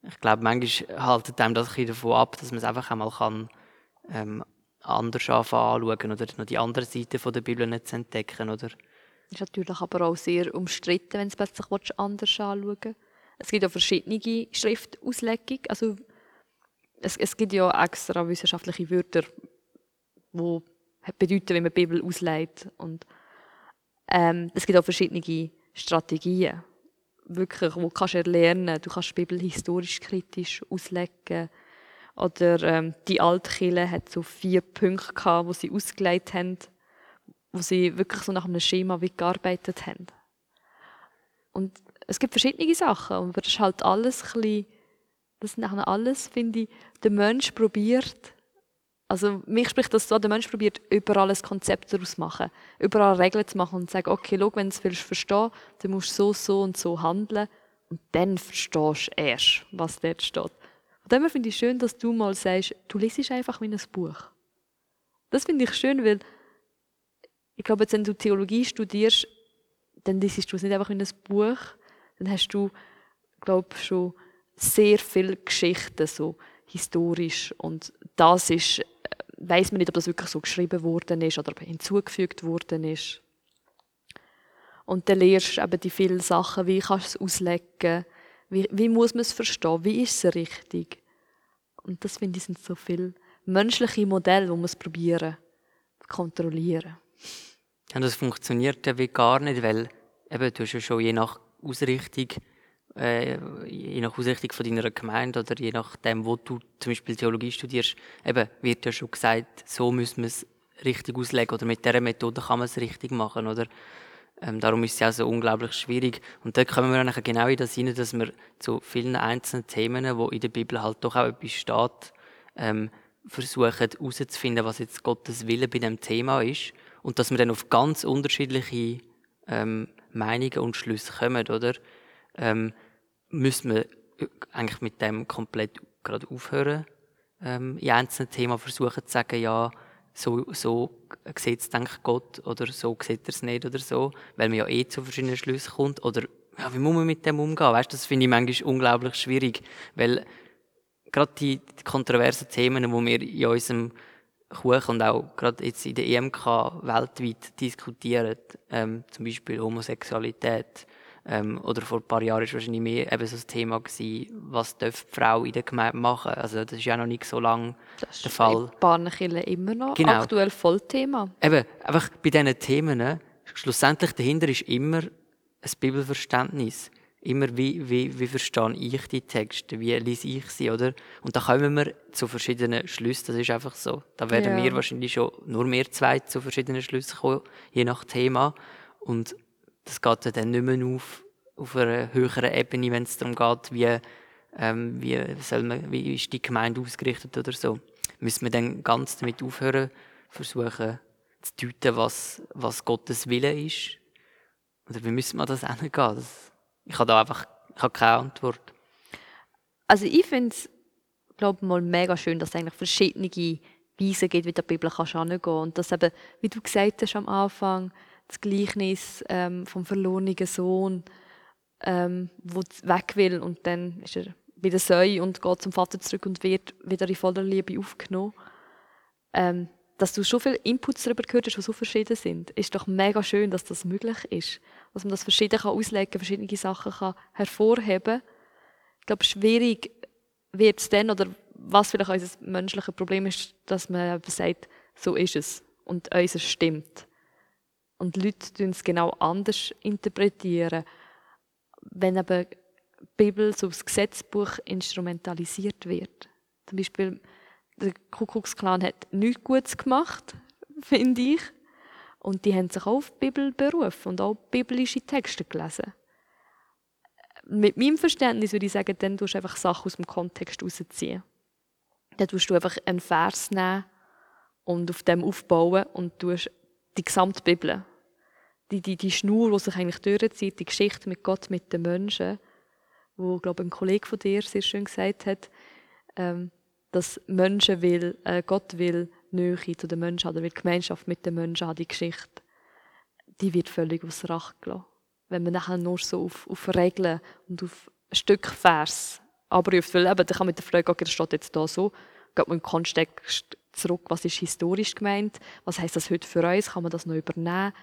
[SPEAKER 2] Ich glaube, manchmal haltet einem das ein bisschen davon ab, dass man es einfach einmal kann, ähm, anders anschauen oder noch die andere Seite von der Bibel nicht zu entdecken, oder?
[SPEAKER 3] Ist natürlich aber auch sehr umstritten, wenn du es plötzlich anders anschauen willst. Es gibt ja verschiedene Schriftauslegungen. Also, es, es gibt ja extra wissenschaftliche Wörter, die bedeuten, wie man die Bibel auslegt. Und ähm, es gibt auch verschiedene Strategien, wirklich, wo kannst du lernen. Du kannst die Bibel historisch kritisch auslegen. Oder ähm, die Altkirche hat so vier Punkte wo sie ausgelegt haben wo sie wirklich so nach einem Schema wie gearbeitet haben. Und es gibt verschiedene Sachen, aber das ist halt alles ein bisschen, das sind alles, finde ich, der Mensch probiert, also mich spricht das so, der Mensch probiert überall ein Konzept daraus zu machen, überall Regeln zu machen und zu sagen, okay, schau, wenn du es verstehen, dann musst du so, so und so handeln und dann verstehst du erst, was dort steht. Und dann finde ich schön, dass du mal sagst, du liest einfach wie ein Buch. Das finde ich schön, weil ich glaube, wenn du Theologie studierst, dann liest du es nicht einfach in ein Buch, dann hast du, glaube ich, schon sehr viele Geschichten, so historisch. Und das ist, äh, weiß man nicht, ob das wirklich so geschrieben worden ist oder hinzugefügt worden ist. Und dann lernst du eben die vielen Sachen, wie kannst du es auslegen, wie, wie muss man es verstehen, wie ist es richtig. Und das finde ich sind so viele menschliche Modelle, die man es probieren kontrollieren.
[SPEAKER 2] Ja, das funktioniert ja wie gar nicht, weil eben, du hast ja schon je nach Ausrichtung, äh, je nach Ausrichtung von deiner Gemeinde oder je nachdem, wo du zum Beispiel Theologie studierst, eben, wird ja schon gesagt, so müssen wir es richtig auslegen oder mit dieser Methode kann man es richtig machen, oder? Ähm, darum ist es ja so unglaublich schwierig. Und da kommen wir dann genau in das hinein, dass wir zu vielen einzelnen Themen, wo in der Bibel halt doch auch etwas steht, ähm, versuchen herauszufinden, was jetzt Gottes Wille bei dem Thema ist und dass wir dann auf ganz unterschiedliche ähm, Meinungen und Schlüsse kommen, oder? Ähm, müssen wir eigentlich mit dem komplett gerade aufhören, ähm, in einzelnen Themen versuchen zu sagen, ja, so, so sieht es denke Gott oder so sieht er es nicht oder so, weil man ja eh zu verschiedenen Schlüssen kommt oder ja, wie muss man mit dem umgehen? Weißt, das finde ich manchmal unglaublich schwierig, weil gerade die, die kontroversen Themen, die wir in unserem Kuchen und auch gerade jetzt in der EMK weltweit diskutieren, ähm, zum Beispiel Homosexualität, ähm, oder vor ein paar Jahren war wahrscheinlich mehr eben so das Thema, gewesen, was darf die Frau in der Gemeinde machen. Also das ist ja noch nicht so lange
[SPEAKER 3] Das
[SPEAKER 2] der
[SPEAKER 3] ist
[SPEAKER 2] Fall.
[SPEAKER 3] in Barnenkirchen immer noch
[SPEAKER 2] Genau.
[SPEAKER 3] aktuell Vollthema.
[SPEAKER 2] Eben, einfach bei diesen Themen, schlussendlich dahinter ist immer ein Bibelverständnis. Immer, wie, wie, wie verstehe ich die Texte, wie lese ich sie, oder? Und da kommen wir zu verschiedenen Schlüssen, das ist einfach so. Da werden
[SPEAKER 3] Ja.
[SPEAKER 2] wir wahrscheinlich schon, nur wir zwei, zu verschiedenen Schlüssen kommen, je nach Thema. Und das geht dann nicht mehr auf, auf einer höheren Ebene, wenn es darum geht, wie, ähm, wie, soll man, wie ist die Gemeinde ausgerichtet oder so. Müssen wir dann ganz damit aufhören, versuchen zu deuten, was, was Gottes Wille ist? Oder wie müssen wir das angehen? Das, ich habe da einfach ich habe keine Antwort.
[SPEAKER 3] Also ich finde es, glaube mal mega schön, dass es eigentlich verschiedene Weisen gibt, wie der Bibel kannst hingehen Und dass eben, wie du gesagt hast am Anfang, das Gleichnis ähm, vom verlorenen Sohn, ähm, wo weg will und dann ist er bei der Säue und geht zum Vater zurück und wird wieder in voller Liebe aufgenommen. Ähm, dass du schon viele Inputs darüber gehört hast, die so verschieden sind, ist doch mega schön, dass das möglich ist. Dass man das verschieden kann auslegen kann, verschiedene Sachen kann hervorheben Ich glaube, schwierig wird es dann, oder was vielleicht unser menschliches Problem ist, dass man sagt, so ist es und unser stimmt. Und Leute tun es genau anders interpretieren. Wenn eben die Bibel so das Gesetzbuch instrumentalisiert wird. Zum Beispiel, der Kuckucksklan hat nichts Gutes gemacht, finde ich. Und die haben sich auch auf die Bibel berufen und auch biblische Texte gelesen. Mit meinem Verständnis würde ich sagen, dann tust du einfach Sachen aus dem Kontext rausziehen. Dann tust du einfach einen Vers nehmen und auf dem aufbauen und tust die gesamte Bibel, die, die, die Schnur, die sich eigentlich durchzieht, die Geschichte mit Gott, mit den Menschen, wo, glaube ich, ein Kollege von dir sehr schön gesagt hat, ähm, dass Menschen will, äh, Gott will Nähe zu den Menschen oder will Gemeinschaft mit den Menschen haben, die Geschichte, die wird völlig aus Racht gelassen. Wenn man nachher nur so auf, auf Regeln und auf ein Stück Vers abruft, weil eben, dann kann man mit der Frage, okay, das steht jetzt da so, geht man im Kontext zurück, was ist historisch gemeint, was heißt das heute für uns, kann man das noch übernehmen,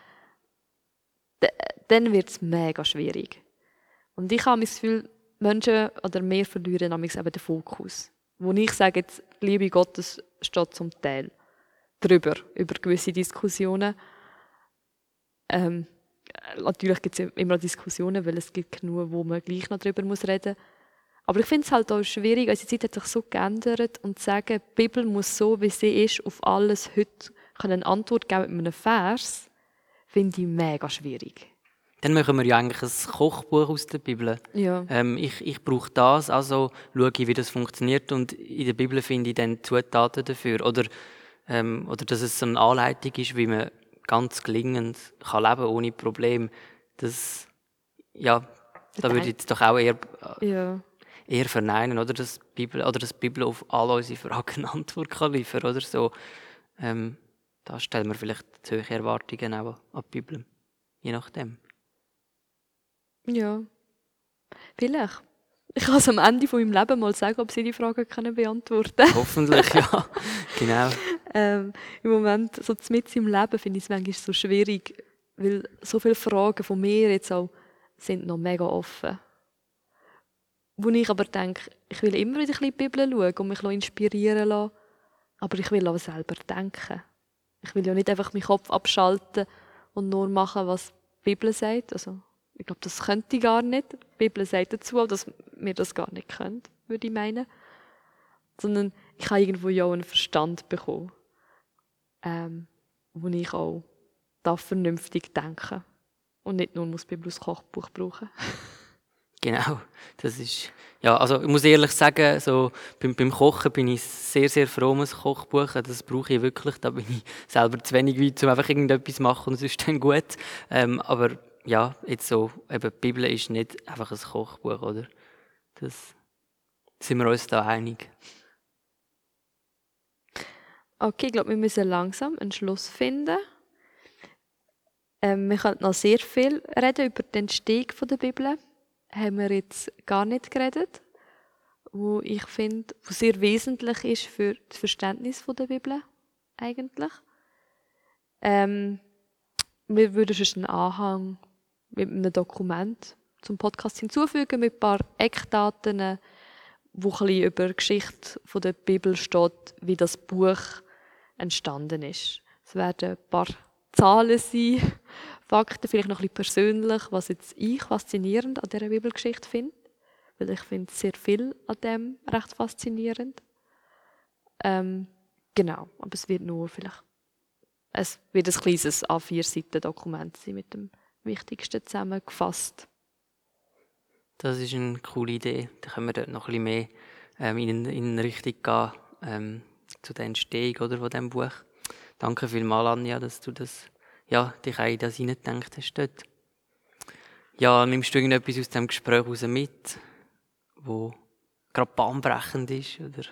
[SPEAKER 3] D dann wird es mega schwierig. Und ich habe das Gefühl, Menschen oder mehr verlieren eben den Fokus. Wo ich sage, jetzt, die Liebe Gottes steht zum Teil drüber, über gewisse Diskussionen. Ähm, natürlich gibt es immer Diskussionen, weil es gibt genug, wo man gleich noch drüber muss reden Aber ich finde es halt auch schwierig, unsere Zeit hat sich so geändert und zu sagen, die Bibel muss so, wie sie ist, auf alles heute eine Antwort geben mit einem Vers, finde ich mega schwierig.
[SPEAKER 2] Dann machen wir ja eigentlich ein Kochbuch aus der Bibel.
[SPEAKER 3] Ja.
[SPEAKER 2] Ähm, ich ich brauche das, also schaue ich, wie das funktioniert und in der Bibel finde ich dann Zutaten dafür. Oder, ähm, oder dass es so eine Anleitung ist, wie man ganz gelingend kann leben ohne Problem. Das, ja, da würde ich jetzt doch auch eher,
[SPEAKER 3] Ja.
[SPEAKER 2] eher verneinen, oder? Dass die Bibel, oder dass die Bibel auf all unsere Fragen Antwort kann liefern oder so. Ähm, da stellen wir vielleicht zu hohe Erwartungen auch an die Bibel. Je nachdem.
[SPEAKER 3] Ja. Vielleicht. Ich kann es am Ende von meinem Leben mal sagen, ob sie die Frage können beantworten können.
[SPEAKER 2] Hoffentlich, ja. Genau.
[SPEAKER 3] ähm, Im Moment, so mit im Leben, finde ich es manchmal so schwierig, weil so viele Fragen von mir jetzt auch sind noch mega offen. Wo ich aber denke, ich will immer wieder ein bisschen die Bibel schauen und mich inspirieren lassen, aber ich will auch selber denken. Ich will ja nicht einfach meinen Kopf abschalten und nur machen, was die Bibel sagt. Also, ich glaube, das könnte ich gar nicht. Die Bibel sagt dazu, dass wir das gar nicht können, würde ich meinen. Sondern ich habe irgendwo ja einen Verstand bekommen, ähm, wo ich auch darf vernünftig denken und nicht nur muss die Bibel als Kochbuch brauchen.
[SPEAKER 2] Genau, das ist, ja, also ich muss ehrlich sagen, so beim, beim Kochen bin ich sehr, sehr froh um ein Kochbuch, das brauche ich wirklich, da bin ich selber zu wenig weit, um einfach irgendetwas zu machen und es ist dann gut, ähm, aber ja, jetzt so, eben, die Bibel ist nicht einfach ein Kochbuch, oder? Das sind wir uns da einig.
[SPEAKER 3] Okay, ich glaube, wir müssen langsam einen Schluss finden. Ähm, wir könnten noch sehr viel reden über den Steg der Bibel. Haben wir jetzt gar nicht geredet, wo ich finde, wo sehr wesentlich ist für das Verständnis der Bibel eigentlich. Ähm, wir würden schon einen Anhang mit einem Dokument zum Podcast hinzufügen mit ein paar Eckdaten, wo ein über die Geschichte der Bibel steht, wie das Buch entstanden ist. Es werden ein paar Zahlen sein, Fakten, vielleicht noch ein bisschen persönlich, was jetzt ich faszinierend an dieser Bibelgeschichte finde. Weil ich finde sehr viel an dem recht faszinierend. Ähm, genau, aber es wird nur vielleicht, es wird ein kleines A4-Seiten-Dokument sein mit dem Wichtigsten zusammengefasst.
[SPEAKER 2] Das ist eine coole Idee. Da können wir dort noch ein bisschen mehr ähm, in, in eine Richtung gehen, ähm, zu der Entstehung oder, von diesem Buch. Danke vielmals, Anja, dass du das, ja, dich auch in das hineingedacht hast dort. Ja, nimmst du irgendetwas aus diesem Gespräch heraus mit, wo gerade bahnbrechend ist, oder?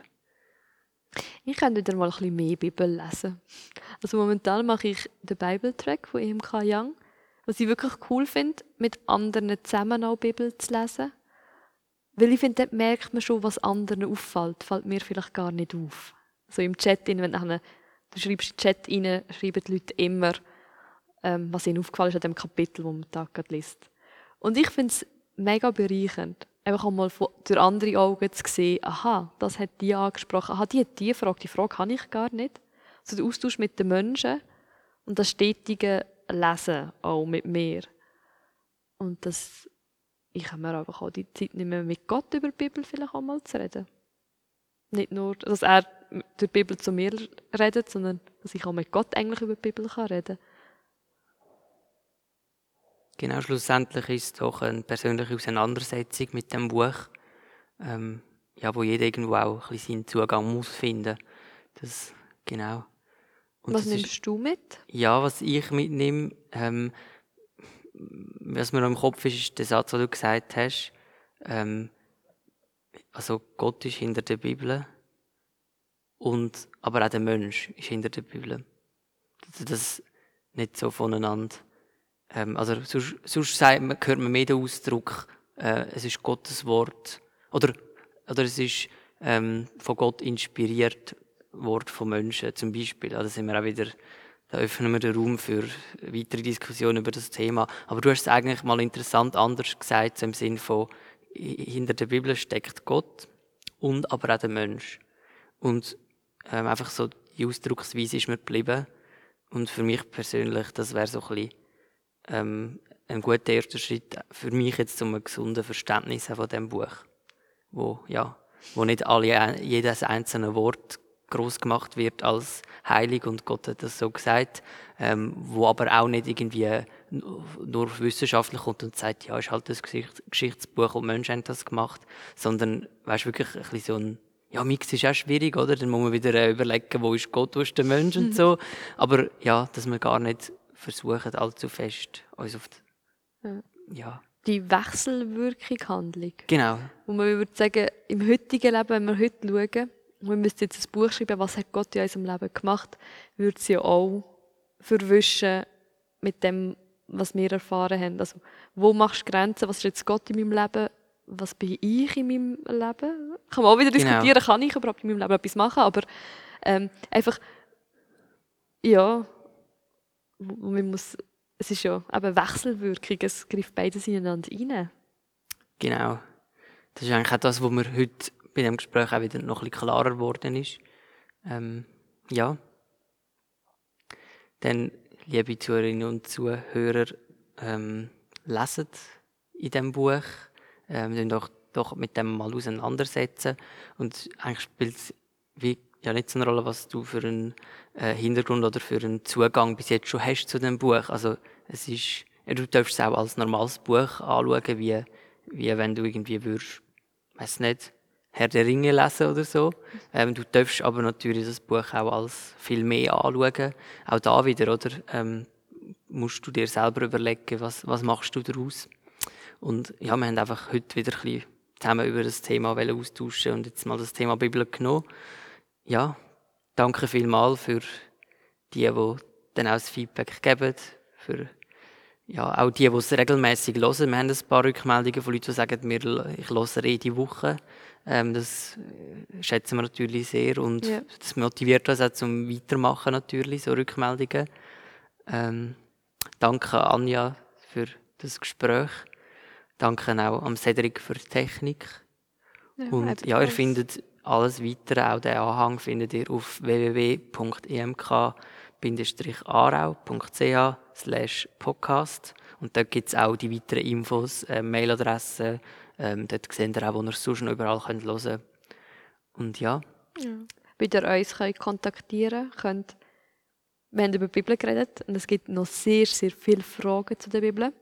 [SPEAKER 3] Ich könnte wieder mal ein bisschen mehr Bibel lesen. Also momentan mache ich den Bible-Track von EMK Young, was ich wirklich cool finde, mit anderen zusammen auch Bibel zu lesen. Weil ich finde, dort merkt man schon, was anderen auffällt, fällt mir vielleicht gar nicht auf. So im Chat, wenn du, du schreibst in den Chat rein, schreiben die Leute immer, ähm, was ihnen aufgefallen ist an dem Kapitel, das man da gerade liest. Und ich finde es mega bereichernd, einfach einmal durch andere Augen zu sehen, aha, das hat die angesprochen, aha, die hat die Frage, die Frage habe ich gar nicht. So der Austausch mit den Menschen und das stetige Lesen auch mit mir. Und das, ich habe mir einfach auch die Zeit nicht mehr mit Gott über die Bibel vielleicht auch mal zu reden. Nicht nur, dass er durch die Bibel zu mir redet, sondern dass ich auch mit Gott eigentlich über die Bibel kann reden kann.
[SPEAKER 2] Genau, schlussendlich ist es doch eine persönliche Auseinandersetzung mit dem Buch, ähm, ja, wo jeder irgendwo auch ein seinen Zugang muss finden. Das, genau.
[SPEAKER 3] Und was nimmst ist, du mit?
[SPEAKER 2] Ja, was ich mitnehme, ähm, was mir noch im Kopf ist, ist der Satz, den du gesagt hast. Ähm, also Gott ist hinter der Bibel und aber auch der Mensch ist hinter der Bibel. Also das nicht so voneinander ähm, also sonst, sonst sagt man, hört man mehr den Ausdruck, äh, es ist Gottes Wort oder, oder es ist ähm, von Gott inspiriert Wort von Menschen zum Beispiel. Da sind wir auch wieder, da öffnen wir den Raum für weitere Diskussionen über das Thema. Aber du hast es eigentlich mal interessant anders gesagt, so im Sinn von, hinter der Bibel steckt Gott und aber auch der Mensch. Und ähm, einfach so die Ausdrucksweise ist mir geblieben. Und für mich persönlich, das wäre so ein bisschen ähm, ein guter erster Schritt für mich jetzt zum gesunden Verständnis von dem Buch, wo ja, wo nicht alle jedes einzelne Wort groß gemacht wird als heilig und Gott hat das so gesagt, ähm, wo aber auch nicht irgendwie nur wissenschaftlich kommt und sagt, ja, ist halt das Geschichtsbuch und Menschen haben das gemacht, sondern weißt wirklich ein bisschen so ein ja, Mix ist auch schwierig, oder? Dann muss man wieder äh, überlegen, wo ist Gott, wo ist der Mensch und so. Aber ja, dass man gar nicht versuchen allzu fest uns auf die, ja. ja.
[SPEAKER 3] die Wechselwirkung Handlung.
[SPEAKER 2] Genau.
[SPEAKER 3] Wo man würde sagen, im heutigen Leben, wenn wir heute schauen, und wir müssten jetzt ein Buch schreiben, was hat Gott in unserem Leben gemacht, würde sie ja auch verwischen mit dem, was wir erfahren haben. Also, wo machst du Grenzen? Was ist jetzt Gott in meinem Leben? Was bin ich in meinem Leben? Kann man auch wieder genau. diskutieren, kann ich überhaupt in meinem Leben etwas machen? Aber ähm, einfach, ja, man muss, es ist ja eben Wechselwirkung, es greift beides ineinander rein.
[SPEAKER 2] Genau. Das ist eigentlich auch das, was mir heute bei dem Gespräch auch wieder noch ein bisschen klarer geworden ist. Ähm, ja. Dann, liebe Zuhörerinnen und Zuhörer, ähm, lesen in diesem Buch, ähm, doch, doch mit dem mal auseinandersetzen. Und eigentlich spielt es wie ja nicht so eine Rolle, was du für einen äh, Hintergrund oder für einen Zugang bis jetzt schon hast zu dem Buch. Also es ist, du darfst es auch als normales Buch anschauen, wie, wie wenn du irgendwie würdest, weiß nicht, Herr der Ringe lesen oder so. Ähm, du darfst aber natürlich das Buch auch als viel mehr anschauen. Auch da wieder, oder? Ähm, musst du dir selber überlegen, was, was machst du daraus. Und ja, wir haben einfach heute wieder ein bisschen zusammen über das Thema austauschen und jetzt mal das Thema Bibel genommen. Ja, danke vielmals für die, die dann auch das Feedback geben, für ja, auch die, die es regelmäßig hören. Wir haben ein paar Rückmeldungen von Leuten, die sagen, ich höre jede Woche. Ähm, das schätzen wir natürlich sehr und ja. das motiviert uns auch zum Weitermachen natürlich, so Rückmeldungen. Ähm, danke Anja für das Gespräch. Danke auch am Cedric für die Technik. Ja, und ja, ihr findet alles weitere, auch den Anhang findet ihr auf www.emk-arau.ch podcast. Und dort gibt es auch die weiteren Infos, äh, Mailadressen. Ähm, dort seht ihr auch, wo ihr es sonst noch überall könnt hören könnt. Und ja. ja.
[SPEAKER 3] Wie ihr uns könnt kontaktieren könnt, wir haben über die Bibel geredet und es gibt noch sehr, sehr viele Fragen zu der Bibel.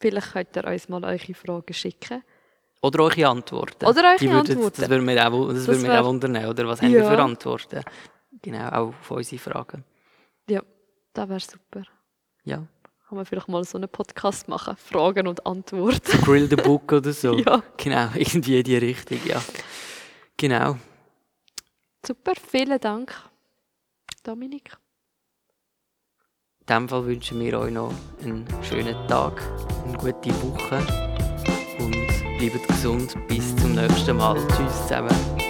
[SPEAKER 3] Vielleicht könnt ihr uns mal eure Fragen schicken.
[SPEAKER 2] Oder eure Antworten.
[SPEAKER 3] Oder eure Die Antworten.
[SPEAKER 2] Das würde mich auch, das das auch wundern. Oder was ja. haben wir für Antworten? Genau, auch auf unsere Fragen.
[SPEAKER 3] Ja, das wäre super.
[SPEAKER 2] Ja.
[SPEAKER 3] Kann man vielleicht mal so einen Podcast machen? Fragen und Antworten.
[SPEAKER 2] Grill the Book oder so.
[SPEAKER 3] ja.
[SPEAKER 2] Genau, irgendwie in die Richtung, ja. Genau.
[SPEAKER 3] Super, vielen Dank, Dominik.
[SPEAKER 2] In diesem Fall wünschen wir euch noch einen schönen Tag, eine gute Woche und bleibt gesund. Bis zum nächsten Mal. Tschüss zusammen.